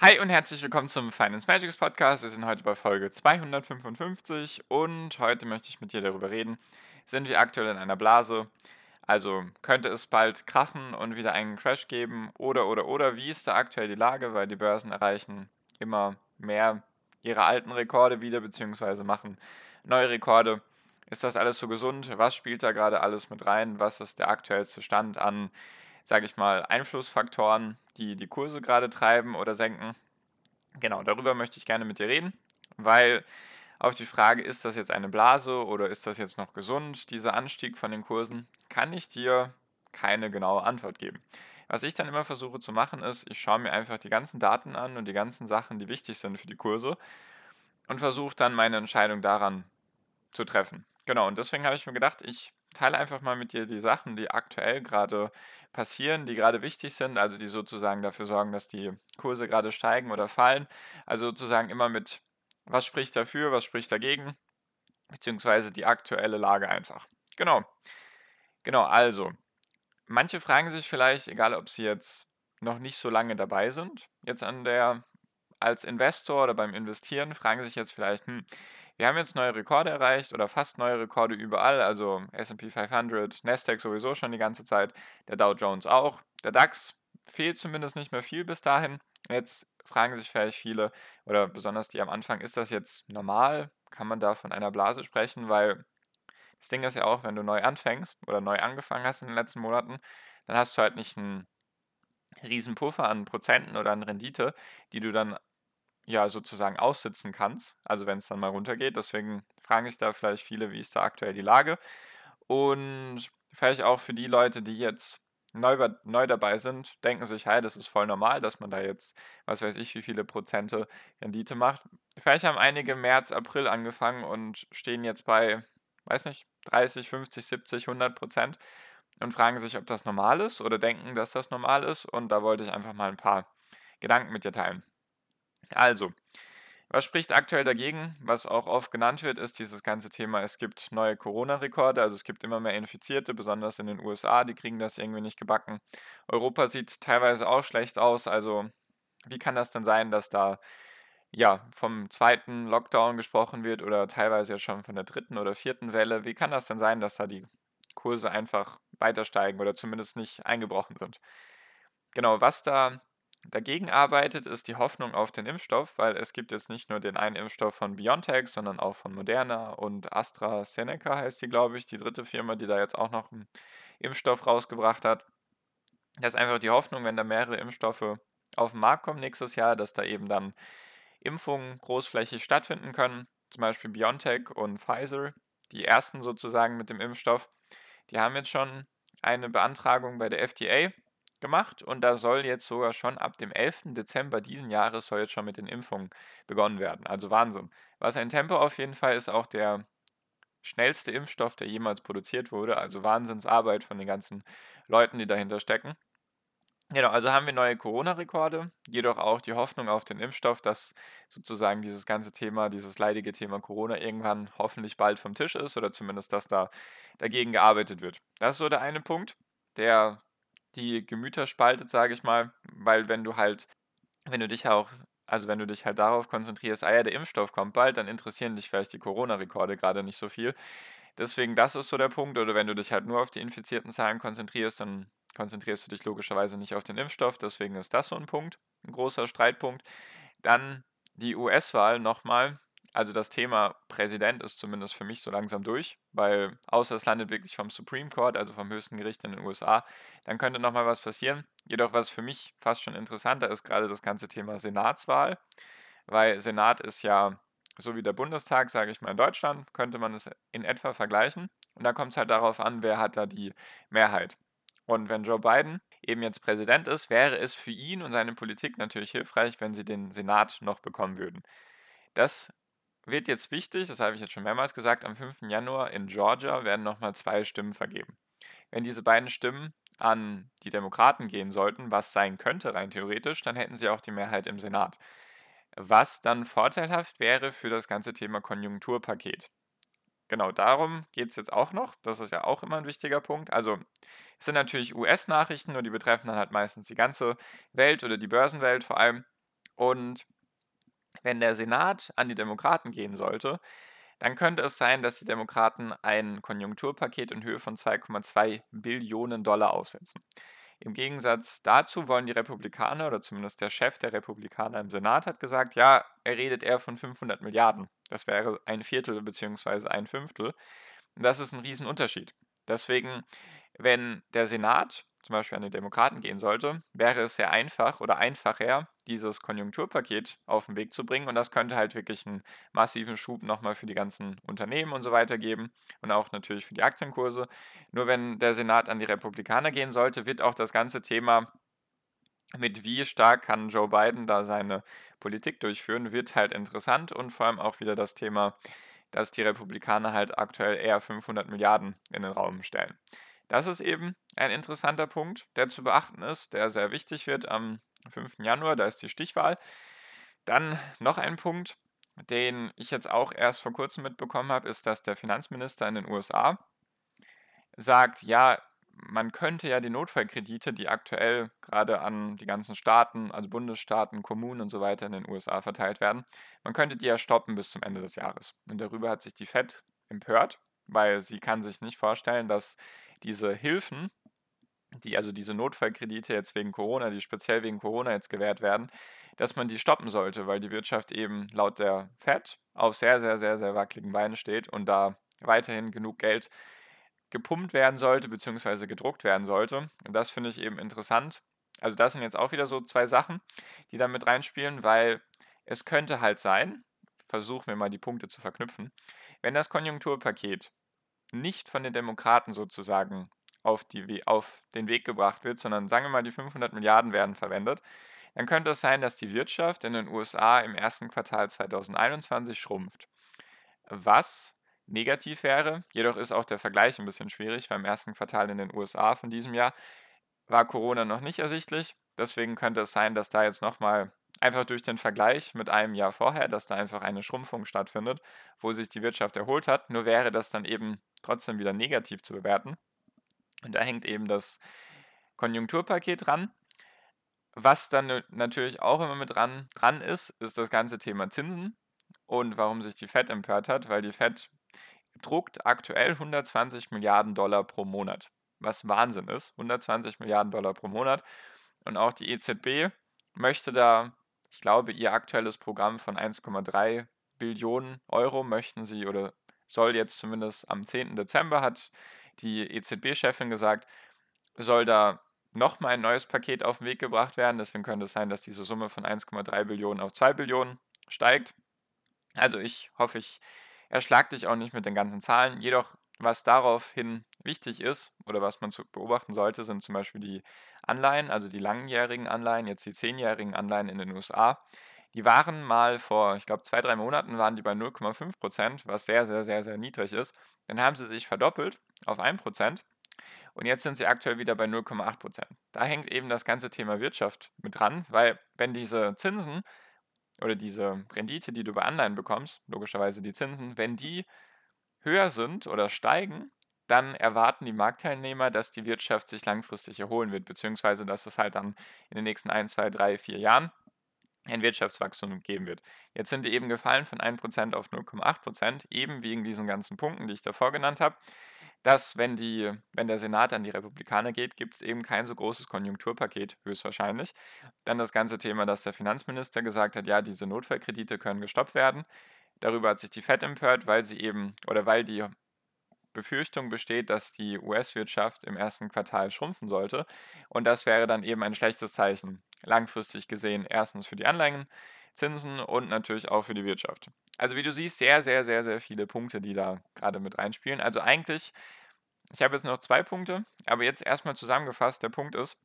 Hi und herzlich willkommen zum Finance Magics Podcast. Wir sind heute bei Folge 255 und heute möchte ich mit dir darüber reden, sind wir aktuell in einer Blase? Also könnte es bald krachen und wieder einen Crash geben oder oder oder wie ist da aktuell die Lage, weil die Börsen erreichen immer mehr ihre alten Rekorde wieder beziehungsweise machen neue Rekorde. Ist das alles so gesund? Was spielt da gerade alles mit rein? Was ist der aktuellste Stand an sage ich mal, Einflussfaktoren, die die Kurse gerade treiben oder senken. Genau, darüber möchte ich gerne mit dir reden, weil auf die Frage, ist das jetzt eine Blase oder ist das jetzt noch gesund, dieser Anstieg von den Kursen, kann ich dir keine genaue Antwort geben. Was ich dann immer versuche zu machen, ist, ich schaue mir einfach die ganzen Daten an und die ganzen Sachen, die wichtig sind für die Kurse und versuche dann meine Entscheidung daran zu treffen. Genau, und deswegen habe ich mir gedacht, ich teile einfach mal mit dir die Sachen, die aktuell gerade passieren, die gerade wichtig sind, also die sozusagen dafür sorgen, dass die Kurse gerade steigen oder fallen. Also sozusagen immer mit, was spricht dafür, was spricht dagegen, beziehungsweise die aktuelle Lage einfach. Genau. Genau, also, manche fragen sich vielleicht, egal ob sie jetzt noch nicht so lange dabei sind, jetzt an der, als Investor oder beim Investieren, fragen sich jetzt vielleicht, hm, wir haben jetzt neue Rekorde erreicht oder fast neue Rekorde überall, also SP 500, Nasdaq sowieso schon die ganze Zeit, der Dow Jones auch. Der DAX fehlt zumindest nicht mehr viel bis dahin. Jetzt fragen sich vielleicht viele oder besonders die am Anfang, ist das jetzt normal? Kann man da von einer Blase sprechen? Weil das Ding ist ja auch, wenn du neu anfängst oder neu angefangen hast in den letzten Monaten, dann hast du halt nicht einen riesen Puffer an Prozenten oder an Rendite, die du dann ja sozusagen aussitzen kannst, also wenn es dann mal runtergeht. Deswegen fragen sich da vielleicht viele, wie ist da aktuell die Lage. Und vielleicht auch für die Leute, die jetzt neu, neu dabei sind, denken sich, hey, das ist voll normal, dass man da jetzt, was weiß ich, wie viele Prozente Rendite macht. Vielleicht haben einige März, April angefangen und stehen jetzt bei, weiß nicht, 30, 50, 70, 100 Prozent und fragen sich, ob das normal ist oder denken, dass das normal ist. Und da wollte ich einfach mal ein paar Gedanken mit dir teilen. Also, was spricht aktuell dagegen? Was auch oft genannt wird, ist dieses ganze Thema, es gibt neue Corona-Rekorde, also es gibt immer mehr Infizierte, besonders in den USA, die kriegen das irgendwie nicht gebacken. Europa sieht teilweise auch schlecht aus, also wie kann das denn sein, dass da ja vom zweiten Lockdown gesprochen wird oder teilweise ja schon von der dritten oder vierten Welle? Wie kann das denn sein, dass da die Kurse einfach weiter steigen oder zumindest nicht eingebrochen sind? Genau, was da dagegen arbeitet, ist die Hoffnung auf den Impfstoff, weil es gibt jetzt nicht nur den einen Impfstoff von BioNTech, sondern auch von Moderna und AstraZeneca heißt die, glaube ich, die dritte Firma, die da jetzt auch noch einen Impfstoff rausgebracht hat. Das ist einfach die Hoffnung, wenn da mehrere Impfstoffe auf den Markt kommen nächstes Jahr, dass da eben dann Impfungen großflächig stattfinden können. Zum Beispiel BioNTech und Pfizer, die ersten sozusagen mit dem Impfstoff, die haben jetzt schon eine Beantragung bei der FDA gemacht und da soll jetzt sogar schon ab dem 11. Dezember diesen Jahres soll jetzt schon mit den Impfungen begonnen werden. Also Wahnsinn. Was ein Tempo auf jeden Fall ist auch der schnellste Impfstoff, der jemals produziert wurde. Also Wahnsinnsarbeit von den ganzen Leuten, die dahinter stecken. Genau, also haben wir neue Corona-Rekorde, jedoch auch die Hoffnung auf den Impfstoff, dass sozusagen dieses ganze Thema, dieses leidige Thema Corona irgendwann hoffentlich bald vom Tisch ist oder zumindest, dass da dagegen gearbeitet wird. Das ist so der eine Punkt, der die Gemüter spaltet, sage ich mal, weil wenn du halt, wenn du dich auch, also wenn du dich halt darauf konzentrierst, ah ja, der Impfstoff kommt bald, dann interessieren dich vielleicht die Corona-Rekorde gerade nicht so viel. Deswegen, das ist so der Punkt. Oder wenn du dich halt nur auf die infizierten Zahlen konzentrierst, dann konzentrierst du dich logischerweise nicht auf den Impfstoff. Deswegen ist das so ein Punkt, ein großer Streitpunkt. Dann die US-Wahl nochmal. Also das Thema Präsident ist zumindest für mich so langsam durch, weil außer es landet wirklich vom Supreme Court, also vom höchsten Gericht in den USA, dann könnte nochmal was passieren. Jedoch was für mich fast schon interessanter ist gerade das ganze Thema Senatswahl, weil Senat ist ja so wie der Bundestag, sage ich mal in Deutschland, könnte man es in etwa vergleichen. Und da kommt es halt darauf an, wer hat da die Mehrheit. Und wenn Joe Biden eben jetzt Präsident ist, wäre es für ihn und seine Politik natürlich hilfreich, wenn sie den Senat noch bekommen würden. Das wird jetzt wichtig, das habe ich jetzt schon mehrmals gesagt, am 5. Januar in Georgia werden nochmal zwei Stimmen vergeben. Wenn diese beiden Stimmen an die Demokraten gehen sollten, was sein könnte rein theoretisch, dann hätten sie auch die Mehrheit im Senat. Was dann vorteilhaft wäre für das ganze Thema Konjunkturpaket. Genau darum geht es jetzt auch noch. Das ist ja auch immer ein wichtiger Punkt. Also es sind natürlich US-Nachrichten, nur die betreffen dann halt meistens die ganze Welt oder die Börsenwelt vor allem. Und wenn der Senat an die Demokraten gehen sollte, dann könnte es sein, dass die Demokraten ein Konjunkturpaket in Höhe von 2,2 Billionen Dollar aufsetzen. Im Gegensatz dazu wollen die Republikaner, oder zumindest der Chef der Republikaner im Senat hat gesagt, ja, er redet eher von 500 Milliarden. Das wäre ein Viertel bzw. ein Fünftel. Das ist ein Riesenunterschied. Deswegen, wenn der Senat zum Beispiel an die Demokraten gehen sollte, wäre es sehr einfach oder einfacher, dieses Konjunkturpaket auf den Weg zu bringen. Und das könnte halt wirklich einen massiven Schub nochmal für die ganzen Unternehmen und so weiter geben und auch natürlich für die Aktienkurse. Nur wenn der Senat an die Republikaner gehen sollte, wird auch das ganze Thema mit wie stark kann Joe Biden da seine Politik durchführen, wird halt interessant und vor allem auch wieder das Thema, dass die Republikaner halt aktuell eher 500 Milliarden in den Raum stellen. Das ist eben ein interessanter Punkt, der zu beachten ist, der sehr wichtig wird am 5. Januar, da ist die Stichwahl. Dann noch ein Punkt, den ich jetzt auch erst vor kurzem mitbekommen habe, ist, dass der Finanzminister in den USA sagt, ja, man könnte ja die Notfallkredite, die aktuell gerade an die ganzen Staaten, also Bundesstaaten, Kommunen und so weiter in den USA verteilt werden, man könnte die ja stoppen bis zum Ende des Jahres. Und darüber hat sich die Fed empört, weil sie kann sich nicht vorstellen, dass diese Hilfen, die also diese Notfallkredite jetzt wegen Corona, die speziell wegen Corona jetzt gewährt werden, dass man die stoppen sollte, weil die Wirtschaft eben laut der Fed auf sehr, sehr, sehr, sehr wackeligen Beinen steht und da weiterhin genug Geld gepumpt werden sollte, beziehungsweise gedruckt werden sollte. Und das finde ich eben interessant. Also das sind jetzt auch wieder so zwei Sachen, die da mit reinspielen, weil es könnte halt sein, versuchen wir mal die Punkte zu verknüpfen, wenn das Konjunkturpaket nicht von den Demokraten sozusagen auf, die, auf den Weg gebracht wird, sondern sagen wir mal, die 500 Milliarden werden verwendet, dann könnte es sein, dass die Wirtschaft in den USA im ersten Quartal 2021 schrumpft. Was negativ wäre, jedoch ist auch der Vergleich ein bisschen schwierig, weil im ersten Quartal in den USA von diesem Jahr war Corona noch nicht ersichtlich. Deswegen könnte es sein, dass da jetzt nochmal einfach durch den Vergleich mit einem Jahr vorher, dass da einfach eine Schrumpfung stattfindet, wo sich die Wirtschaft erholt hat. Nur wäre das dann eben trotzdem wieder negativ zu bewerten. Und da hängt eben das Konjunkturpaket dran. Was dann natürlich auch immer mit dran, dran ist, ist das ganze Thema Zinsen und warum sich die Fed empört hat, weil die Fed druckt aktuell 120 Milliarden Dollar pro Monat, was Wahnsinn ist, 120 Milliarden Dollar pro Monat. Und auch die EZB möchte da, ich glaube, ihr aktuelles Programm von 1,3 Billionen Euro möchten sie oder soll jetzt zumindest am 10. Dezember, hat die EZB-Chefin gesagt, soll da nochmal ein neues Paket auf den Weg gebracht werden. Deswegen könnte es sein, dass diese Summe von 1,3 Billionen auf 2 Billionen steigt. Also ich hoffe, ich erschlag dich auch nicht mit den ganzen Zahlen. Jedoch, was daraufhin wichtig ist oder was man zu beobachten sollte, sind zum Beispiel die Anleihen, also die langjährigen Anleihen, jetzt die zehnjährigen Anleihen in den USA. Die waren mal vor, ich glaube, zwei, drei Monaten waren die bei 0,5 Prozent, was sehr, sehr, sehr, sehr niedrig ist. Dann haben sie sich verdoppelt auf 1 Prozent und jetzt sind sie aktuell wieder bei 0,8 Prozent. Da hängt eben das ganze Thema Wirtschaft mit dran, weil wenn diese Zinsen oder diese Rendite, die du bei Anleihen bekommst, logischerweise die Zinsen, wenn die höher sind oder steigen, dann erwarten die Marktteilnehmer, dass die Wirtschaft sich langfristig erholen wird, beziehungsweise dass es halt dann in den nächsten 1, 2, 3, 4 Jahren ein Wirtschaftswachstum geben wird. Jetzt sind die eben gefallen von 1% auf 0,8%, eben wegen diesen ganzen Punkten, die ich davor genannt habe, dass wenn, die, wenn der Senat an die Republikaner geht, gibt es eben kein so großes Konjunkturpaket, höchstwahrscheinlich. Dann das ganze Thema, dass der Finanzminister gesagt hat, ja, diese Notfallkredite können gestoppt werden. Darüber hat sich die Fed empört, weil sie eben, oder weil die Befürchtung besteht, dass die US-Wirtschaft im ersten Quartal schrumpfen sollte. Und das wäre dann eben ein schlechtes Zeichen, langfristig gesehen, erstens für die Anleihenzinsen und natürlich auch für die Wirtschaft. Also wie du siehst, sehr, sehr, sehr, sehr viele Punkte, die da gerade mit reinspielen. Also eigentlich, ich habe jetzt noch zwei Punkte, aber jetzt erstmal zusammengefasst, der Punkt ist,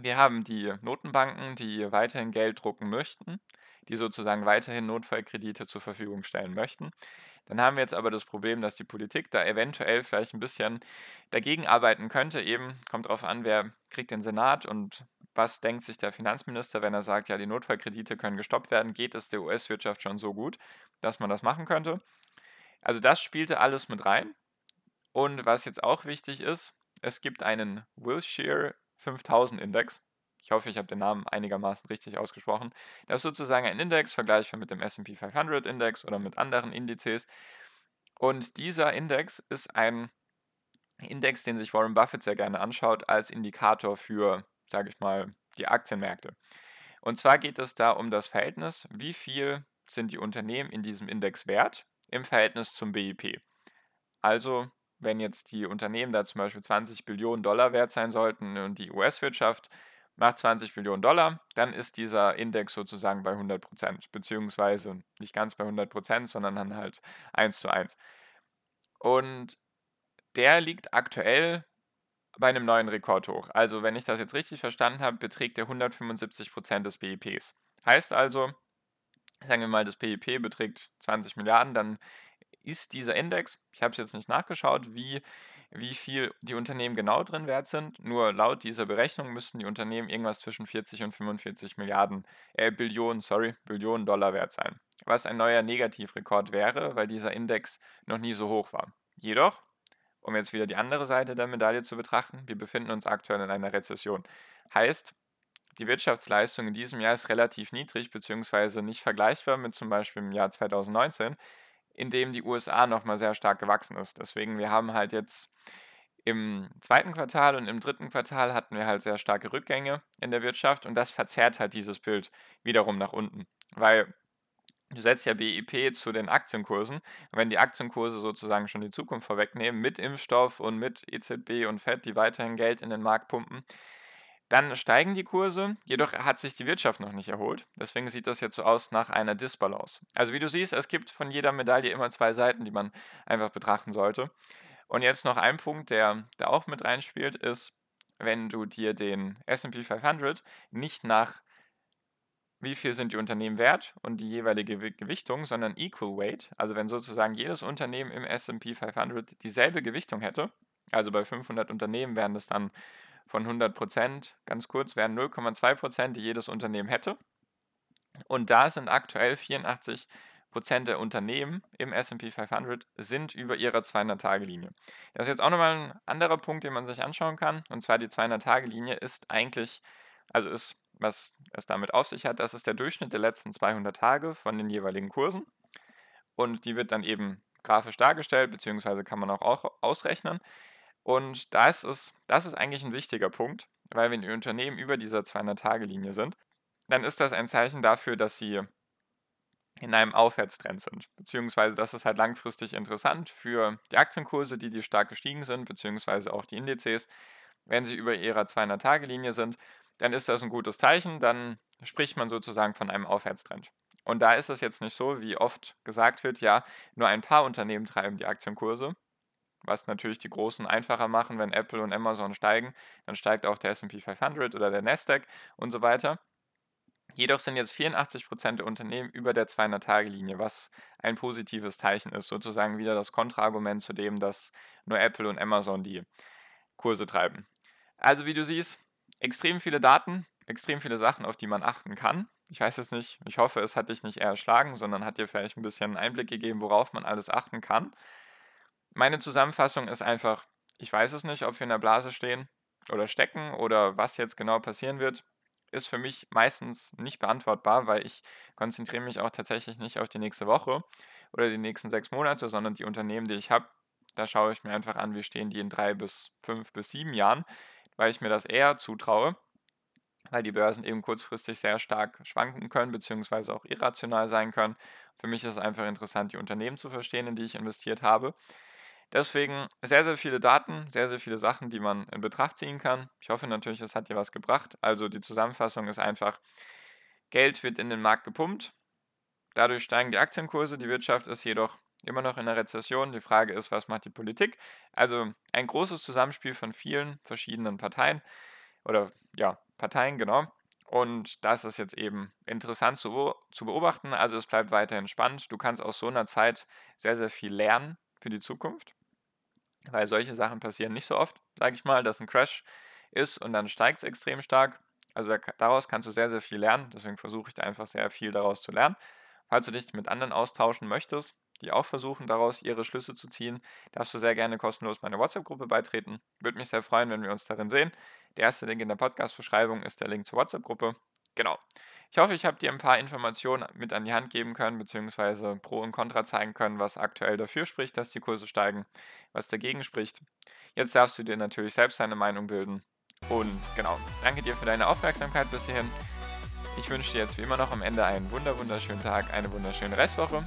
Wir haben die Notenbanken, die weiterhin Geld drucken möchten, die sozusagen weiterhin Notfallkredite zur Verfügung stellen möchten. Dann haben wir jetzt aber das Problem, dass die Politik da eventuell vielleicht ein bisschen dagegen arbeiten könnte. Eben kommt darauf an, wer kriegt den Senat und was denkt sich der Finanzminister, wenn er sagt, ja, die Notfallkredite können gestoppt werden, geht es der US-Wirtschaft schon so gut, dass man das machen könnte. Also das spielte alles mit rein. Und was jetzt auch wichtig ist, es gibt einen Wilshire 5000 Index. Ich hoffe, ich habe den Namen einigermaßen richtig ausgesprochen. Das ist sozusagen ein Index, vergleichbar mit dem SP 500 Index oder mit anderen Indizes. Und dieser Index ist ein Index, den sich Warren Buffett sehr gerne anschaut, als Indikator für, sage ich mal, die Aktienmärkte. Und zwar geht es da um das Verhältnis, wie viel sind die Unternehmen in diesem Index wert im Verhältnis zum BIP. Also, wenn jetzt die Unternehmen da zum Beispiel 20 Billionen Dollar wert sein sollten und die US-Wirtschaft macht 20 Billionen Dollar, dann ist dieser Index sozusagen bei 100 Prozent, beziehungsweise nicht ganz bei 100 Prozent, sondern dann halt 1 zu 1. Und der liegt aktuell bei einem neuen Rekord hoch. Also, wenn ich das jetzt richtig verstanden habe, beträgt der 175 Prozent des BIPs. Heißt also, sagen wir mal, das BIP beträgt 20 Milliarden, dann ist dieser Index, ich habe es jetzt nicht nachgeschaut, wie wie viel die Unternehmen genau drin wert sind. Nur laut dieser Berechnung müssten die Unternehmen irgendwas zwischen 40 und 45 Milliarden, äh, Billionen, sorry, Billionen Dollar wert sein. Was ein neuer Negativrekord wäre, weil dieser Index noch nie so hoch war. Jedoch, um jetzt wieder die andere Seite der Medaille zu betrachten, wir befinden uns aktuell in einer Rezession. Heißt, die Wirtschaftsleistung in diesem Jahr ist relativ niedrig, beziehungsweise nicht vergleichbar mit zum Beispiel im Jahr 2019 in dem die USA nochmal sehr stark gewachsen ist. Deswegen, wir haben halt jetzt im zweiten Quartal und im dritten Quartal hatten wir halt sehr starke Rückgänge in der Wirtschaft und das verzerrt halt dieses Bild wiederum nach unten. Weil du setzt ja BIP zu den Aktienkursen. Und wenn die Aktienkurse sozusagen schon die Zukunft vorwegnehmen, mit Impfstoff und mit EZB und FED, die weiterhin Geld in den Markt pumpen, dann steigen die Kurse, jedoch hat sich die Wirtschaft noch nicht erholt. Deswegen sieht das jetzt so aus nach einer Disbalance. Also wie du siehst, es gibt von jeder Medaille immer zwei Seiten, die man einfach betrachten sollte. Und jetzt noch ein Punkt, der da auch mit reinspielt, ist, wenn du dir den SP 500 nicht nach wie viel sind die Unternehmen wert und die jeweilige Gewichtung, sondern Equal Weight, also wenn sozusagen jedes Unternehmen im SP 500 dieselbe Gewichtung hätte, also bei 500 Unternehmen wären das dann von 100 Prozent, ganz kurz, wären 0,2 Prozent, die jedes Unternehmen hätte. Und da sind aktuell 84 Prozent der Unternehmen im S&P 500 sind über ihrer 200-Tage-Linie. Das ist jetzt auch nochmal ein anderer Punkt, den man sich anschauen kann. Und zwar die 200-Tage-Linie ist eigentlich, also ist, was es damit auf sich hat, das ist der Durchschnitt der letzten 200 Tage von den jeweiligen Kursen. Und die wird dann eben grafisch dargestellt, beziehungsweise kann man auch ausrechnen. Und da ist das ist eigentlich ein wichtiger Punkt, weil wenn die Unternehmen über dieser 200-Tage-Linie sind, dann ist das ein Zeichen dafür, dass sie in einem Aufwärtstrend sind. Beziehungsweise das ist halt langfristig interessant für die Aktienkurse, die, die stark gestiegen sind, beziehungsweise auch die Indizes. Wenn sie über ihrer 200-Tage-Linie sind, dann ist das ein gutes Zeichen, dann spricht man sozusagen von einem Aufwärtstrend. Und da ist es jetzt nicht so, wie oft gesagt wird, ja, nur ein paar Unternehmen treiben die Aktienkurse, was natürlich die Großen einfacher machen, wenn Apple und Amazon steigen, dann steigt auch der SP 500 oder der Nasdaq und so weiter. Jedoch sind jetzt 84% der Unternehmen über der 200-Tage-Linie, was ein positives Zeichen ist, sozusagen wieder das Kontraargument zu dem, dass nur Apple und Amazon die Kurse treiben. Also wie du siehst, extrem viele Daten, extrem viele Sachen, auf die man achten kann. Ich weiß es nicht, ich hoffe, es hat dich nicht eher erschlagen, sondern hat dir vielleicht ein bisschen Einblick gegeben, worauf man alles achten kann. Meine Zusammenfassung ist einfach, ich weiß es nicht, ob wir in der Blase stehen oder stecken oder was jetzt genau passieren wird, ist für mich meistens nicht beantwortbar, weil ich konzentriere mich auch tatsächlich nicht auf die nächste Woche oder die nächsten sechs Monate, sondern die Unternehmen, die ich habe, da schaue ich mir einfach an, wie stehen die in drei bis fünf bis sieben Jahren, weil ich mir das eher zutraue, weil die Börsen eben kurzfristig sehr stark schwanken können, beziehungsweise auch irrational sein können. Für mich ist es einfach interessant, die Unternehmen zu verstehen, in die ich investiert habe. Deswegen sehr, sehr viele Daten, sehr, sehr viele Sachen, die man in Betracht ziehen kann. Ich hoffe natürlich, es hat dir was gebracht. Also die Zusammenfassung ist einfach, Geld wird in den Markt gepumpt. Dadurch steigen die Aktienkurse. Die Wirtschaft ist jedoch immer noch in der Rezession. Die Frage ist, was macht die Politik? Also ein großes Zusammenspiel von vielen verschiedenen Parteien oder ja, Parteien, genau. Und das ist jetzt eben interessant zu, zu beobachten. Also es bleibt weiterhin spannend. Du kannst aus so einer Zeit sehr, sehr viel lernen für die Zukunft. Weil solche Sachen passieren nicht so oft, sage ich mal, dass ein Crash ist und dann steigt es extrem stark. Also daraus kannst du sehr, sehr viel lernen. Deswegen versuche ich da einfach sehr viel daraus zu lernen. Falls du dich mit anderen austauschen möchtest, die auch versuchen, daraus ihre Schlüsse zu ziehen, darfst du sehr gerne kostenlos meiner WhatsApp-Gruppe beitreten. Würde mich sehr freuen, wenn wir uns darin sehen. Der erste Link in der Podcast-Beschreibung ist der Link zur WhatsApp-Gruppe. Genau. Ich hoffe, ich habe dir ein paar Informationen mit an die Hand geben können, beziehungsweise Pro und Contra zeigen können, was aktuell dafür spricht, dass die Kurse steigen, was dagegen spricht. Jetzt darfst du dir natürlich selbst deine Meinung bilden. Und genau, danke dir für deine Aufmerksamkeit bis hierhin. Ich wünsche dir jetzt wie immer noch am Ende einen wunder wunderschönen Tag, eine wunderschöne Restwoche.